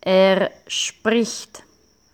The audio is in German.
Er spricht.